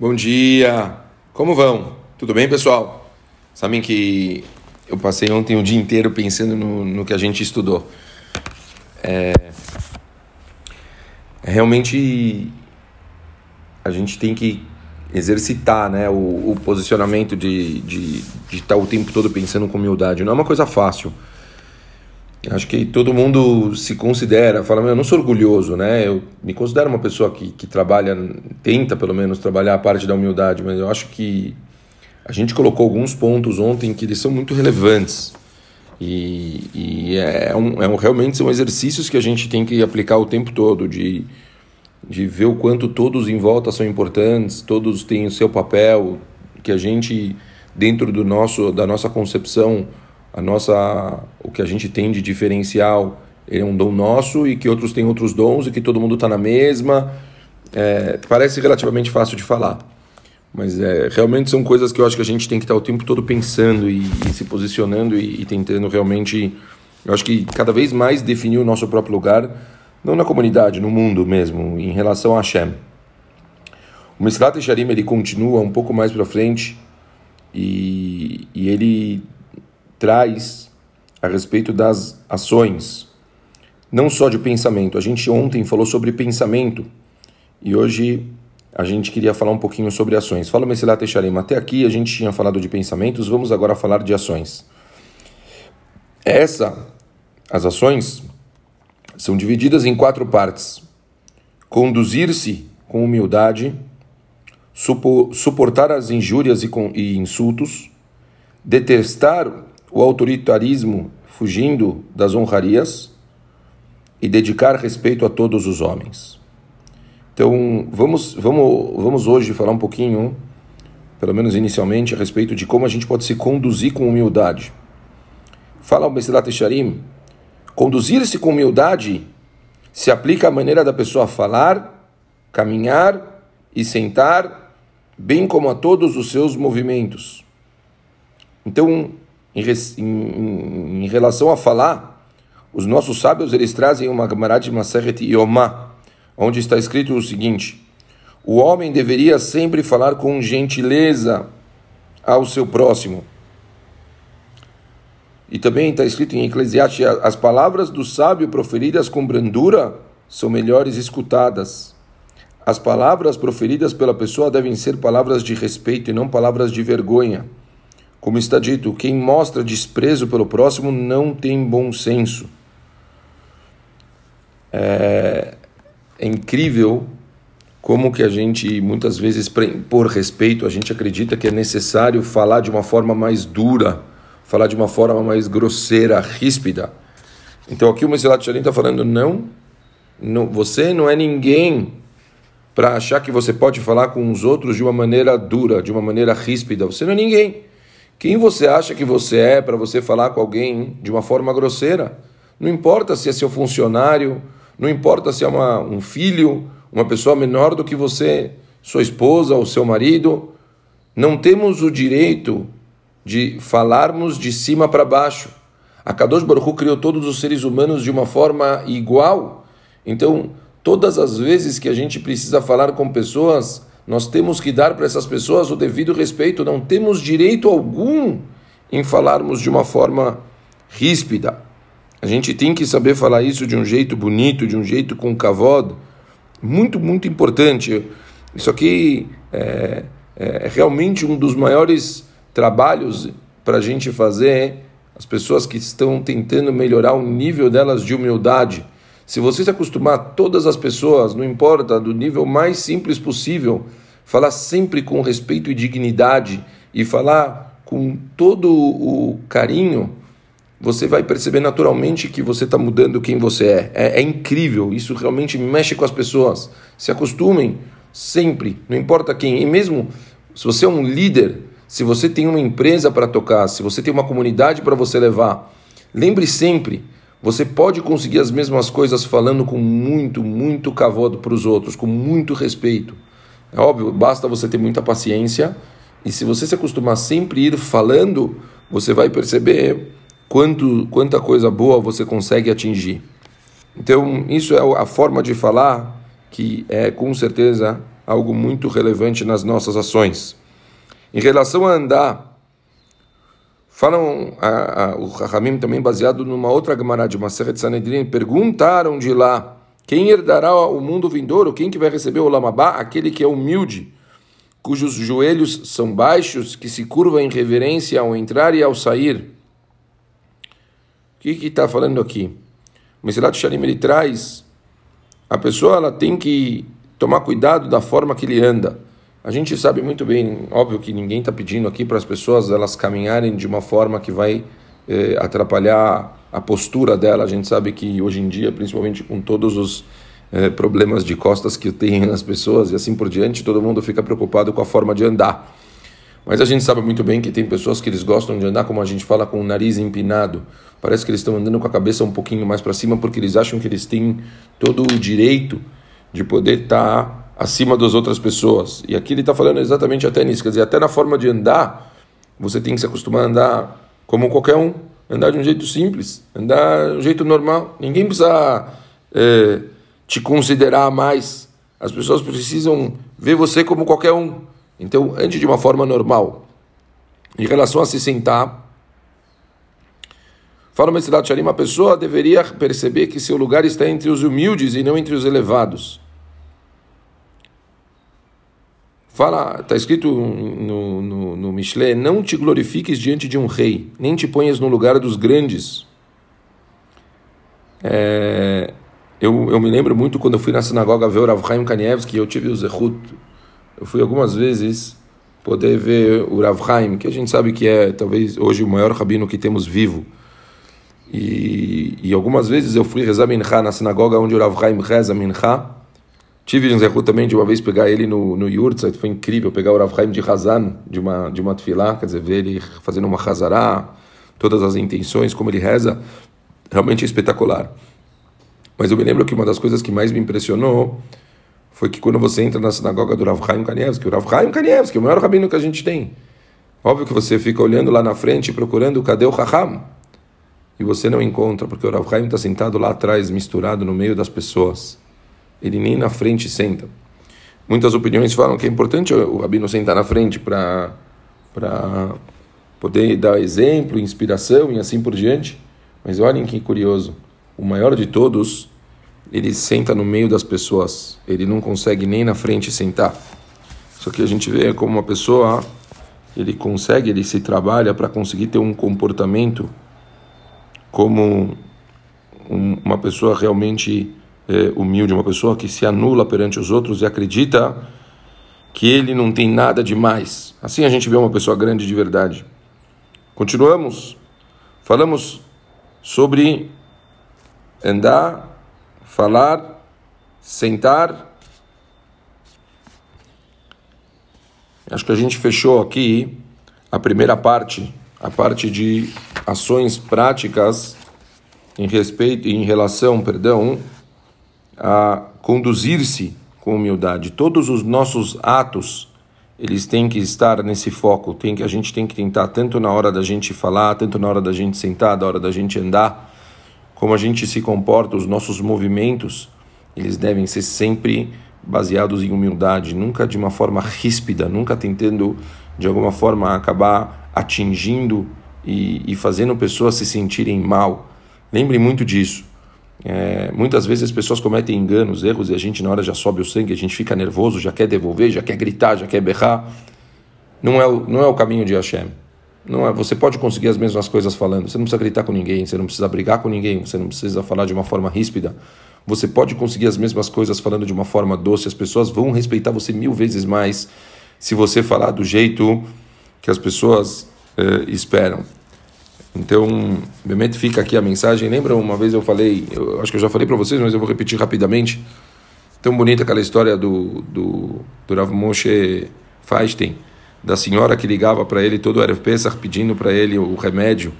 Bom dia! Como vão? Tudo bem, pessoal? Sabem que eu passei ontem o dia inteiro pensando no, no que a gente estudou. É, é realmente a gente tem que exercitar né, o, o posicionamento de, de, de estar o tempo todo pensando com humildade. Não é uma coisa fácil. Acho que todo mundo se considera, fala, eu não sou orgulhoso, né? Eu me considero uma pessoa que, que trabalha, tenta pelo menos trabalhar a parte da humildade, mas eu acho que a gente colocou alguns pontos ontem que eles são muito relevantes. E, e é, um, é um, realmente são exercícios que a gente tem que aplicar o tempo todo, de, de ver o quanto todos em volta são importantes, todos têm o seu papel, que a gente, dentro do nosso, da nossa concepção, a nossa o que a gente tem de diferencial ele é um dom nosso e que outros têm outros dons e que todo mundo está na mesma. É, parece relativamente fácil de falar mas é, realmente são coisas que eu acho que a gente tem que estar o tempo todo pensando e, e se posicionando e, e, tentando realmente eu acho que cada vez mais definir o nosso próprio lugar não na comunidade no mundo mesmo em relação a Hashem. O Mesrat Sharim ele continua um pouco mais para frente e, e ele traz a respeito das ações, não só de pensamento. A gente ontem falou sobre pensamento e hoje a gente queria falar um pouquinho sobre ações. Fala, Messilat Echarim, até aqui a gente tinha falado de pensamentos, vamos agora falar de ações. Essa, as ações, são divididas em quatro partes: conduzir-se com humildade, suportar as injúrias e insultos, detestar o autoritarismo fugindo das honrarias e dedicar respeito a todos os homens. Então, vamos, vamos, vamos hoje falar um pouquinho, pelo menos inicialmente, a respeito de como a gente pode se conduzir com humildade. Fala o Mesilat Sharim, conduzir-se com humildade se aplica à maneira da pessoa falar, caminhar e sentar, bem como a todos os seus movimentos. Então, em, em, em, relação a falar, os nossos sábios eles trazem uma Gemara de Maseret Yomá, onde está escrito o seguinte: o homem deveria sempre falar com gentileza ao seu próximo. E também está escrito em Eclesiastes: as palavras do sábio proferidas com brandura são melhores escutadas. As palavras proferidas pela pessoa devem ser palavras de respeito e não palavras de vergonha. Como está dito, quem mostra desprezo pelo próximo não tem bom senso. É, é incrível como que a gente, muitas vezes, por respeito, a gente acredita que é necessário falar de uma forma mais dura, falar de uma forma mais grosseira, ríspida. Então aqui o Mesilat Shalim está falando, não, não, você não é ninguém para achar que você pode falar com os outros de uma maneira dura, de uma maneira ríspida. Você não é ninguém. Quem você acha que você é para você falar com alguém de uma forma grosseira? Não importa se é seu funcionário, não importa se é uma, um filho, uma pessoa menor do que você, sua esposa ou seu marido. Não temos o direito de falarmos de cima para baixo. A Kadosh Baruch criou todos os seres humanos de uma forma igual. Então, todas as vezes que a gente precisa falar com pessoas nós temos que dar para essas pessoas o devido respeito, não temos direito algum em falarmos de uma forma ríspida. A gente tem que saber falar isso de um jeito bonito, de um jeito com cavod. Muito, muito importante. Isso aqui é, é realmente um dos maiores trabalhos para a gente fazer. As pessoas que estão tentando melhorar o nível delas de humildade. Se você se acostumar, todas as pessoas, não importa, do nível mais simples possível, falar sempre com respeito e dignidade e falar com todo o carinho, você vai perceber naturalmente que você está mudando quem você é. é. é. incrível, isso realmente mexe com as pessoas. Se acostumem sempre, não importa quem. E mesmo se você é um líder, se você tem uma empresa para tocar, se você tem uma comunidade para você levar, lembre sempre, você pode conseguir as mesmas coisas falando com muito, muito cavodo para os outros, com muito respeito. É óbvio, basta você ter muita paciência e se você se acostumar sempre ir falando, você vai perceber quanto, quanta coisa boa você consegue atingir. Então, isso é a forma de falar que é com certeza algo muito relevante nas nossas ações. Em relação a andar, falam a, a, o Rahamim também baseado numa outra Gemara de Maseret Sanedrin, perguntaram de lá quem herdará o mundo vindouro, quem que vai receber o Lamabá, aquele que é humilde, cujos joelhos são baixos, que se curva em reverência ao entrar e ao sair. O que está falando aqui? O Mesilat Shalim ele traz a pessoa ela tem que tomar cuidado da forma que ele anda. A gente sabe muito bem, óbvio que ninguém está pedindo aqui para as pessoas elas caminharem de uma forma que vai eh, atrapalhar a postura dela. A gente sabe que hoje em dia, principalmente com todos os eh, problemas de costas que tem nas pessoas e assim por diante, todo mundo fica preocupado com a forma de andar. Mas a gente sabe muito bem que tem pessoas que eles gostam de andar, como a gente fala, com o nariz empinado. Parece que eles estão andando com a cabeça um pouquinho mais para cima porque eles acham que eles têm todo o direito de poder estar tá acima das outras pessoas. E aqui ele está falando exatamente até nisso, quer dizer, até na forma de andar, você tem que se acostumar a andar como qualquer um, andar de um jeito simples, andar de um jeito normal. Ninguém precisa é, te considerar mais. As pessoas precisam ver você como qualquer um. Então, antes de uma forma normal, em relação a se sentar, fala uma cidade Shalim, a pessoa deveria perceber que seu lugar está entre os humildes e não entre os elevados. Fala, está escrito no, no, no Michelet, não te glorifiques diante de um rei, nem te ponhas no lugar dos grandes. É, eu, eu me lembro muito quando eu fui na sinagoga ver o Rav Chaim Kanievski, eu tive o Zehut eu fui algumas vezes poder ver o Rav Haim, que a gente sabe que é talvez hoje o maior rabino que temos vivo. E, e algumas vezes eu fui rezar Mincha na sinagoga onde o Rav Haim reza Mincha. Tive um zerro também de uma vez pegar ele no, no Yurtzeit, foi incrível pegar o Rav Haim de Hazan, de uma, de uma tefilá, quer dizer, ver ele fazendo uma Hazará, todas as intenções, como ele reza, realmente espetacular. Mas eu me lembro que uma das coisas que mais me impressionou foi que quando você entra na sinagoga do Rav Chaim Kanievski, o Rav Chaim Kanievski, o maior rabino que a gente tem, óbvio que você fica olhando lá na frente procurando cadê o Raham, e você não encontra, porque o Rav Chaim está sentado lá atrás, misturado no meio das pessoas. Ele nem na frente senta. Muitas opiniões falam que é importante o rabino sentar na frente para poder dar exemplo, inspiração e assim por diante. Mas olhem que curioso, o maior de todos ele senta no meio das pessoas, ele não consegue nem na frente sentar. Só que a gente vê como uma pessoa, ele consegue, ele se trabalha para conseguir ter um comportamento como um, uma pessoa realmente é, humilde, uma pessoa que se anula perante os outros e acredita que ele não tem nada demais. Assim a gente vê uma pessoa grande de verdade. Continuamos, falamos sobre andar falar, sentar. Acho que a gente fechou aqui a primeira parte, a parte de ações práticas em respeito, em relação, perdão, a conduzir-se com humildade. Todos os nossos atos, eles têm que estar nesse foco. Tem que a gente tem que tentar tanto na hora da gente falar, tanto na hora da gente sentar, da hora da gente andar como a gente se comporta, os nossos movimentos, eles devem ser sempre baseados em humildade, nunca de uma forma ríspida, nunca tentando de alguma forma acabar atingindo e, e fazendo pessoas se sentirem mal. Lembre muito disso. É, muitas vezes as pessoas cometem enganos, erros e a gente na hora já sobe o sangue, a gente fica nervoso, já quer devolver, já quer gritar, já quer berrar. Não é o, não é o caminho de Hashem. Não é, você pode conseguir as mesmas coisas falando. Você não precisa gritar com ninguém, você não precisa brigar com ninguém, você não precisa falar de uma forma ríspida. Você pode conseguir as mesmas coisas falando de uma forma doce. As pessoas vão respeitar você mil vezes mais se você falar do jeito que as pessoas eh, esperam. Então, realmente fica aqui a mensagem. Lembra uma vez eu falei, eu acho que eu já falei para vocês, mas eu vou repetir rapidamente. Tão bonita aquela história do, do, do Rav Moshe Feinstein da senhora que ligava para ele todo o Erev Pesach pedindo para ele o remédio,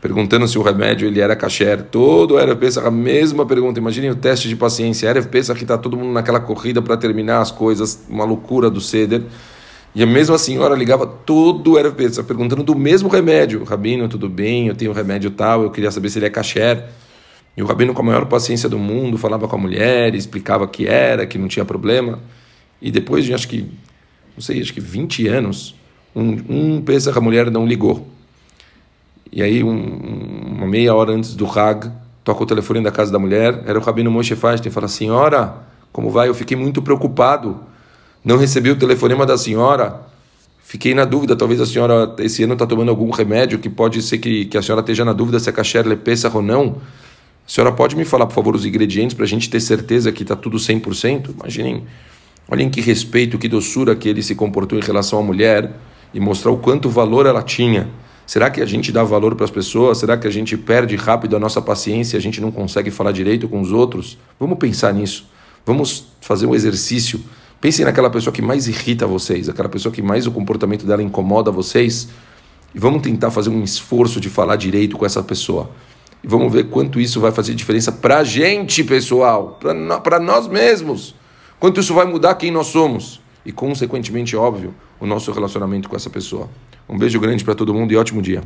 perguntando se o remédio ele era kasher. Todo o Erev Pesach a mesma pergunta. Imaginem o teste de paciência. Erev Pesach que está todo mundo naquela corrida para terminar as coisas, uma loucura do Seder. E a mesma senhora ligava todo o Erev Pesach perguntando do mesmo remédio. Rabino, tudo bem? Eu tenho um remédio tal, eu queria saber se ele é kasher. E o rabino, com a maior paciência do mundo, falava com a mulher, explicava que era, que não tinha problema. e depois de acho que, não sei, acho que 20 anos, um, um Pesach a mulher não ligou. E aí, um, uma meia hora antes do Hag, toca o telefone da casa da mulher, era o Rabino Moshe Feinstein, fala, senhora, como vai? Eu fiquei muito preocupado, não recebi o telefonema da senhora, fiquei na dúvida, talvez a senhora esse ano está tomando algum remédio que pode ser que, que a senhora esteja na dúvida se é kasher ou não. A senhora pode me falar, por favor, os ingredientes para a gente ter certeza que está tudo 100%? Imaginem, olhem que respeito, que doçura que ele se comportou em relação à mulher e mostrar o quanto valor ela tinha. Será que a gente dá valor para as pessoas? Será que a gente perde rápido a nossa paciência? A gente não consegue falar direito com os outros? Vamos pensar nisso. Vamos fazer um exercício. Pensem naquela pessoa que mais irrita vocês, aquela pessoa que mais o comportamento dela incomoda vocês. E vamos tentar fazer um esforço de falar direito com essa pessoa. E vamos ver quanto isso vai fazer diferença para a gente, pessoal, para nós mesmos. Quanto isso vai mudar quem nós somos. E, consequentemente, óbvio, o nosso relacionamento com essa pessoa. Um beijo grande para todo mundo e ótimo dia.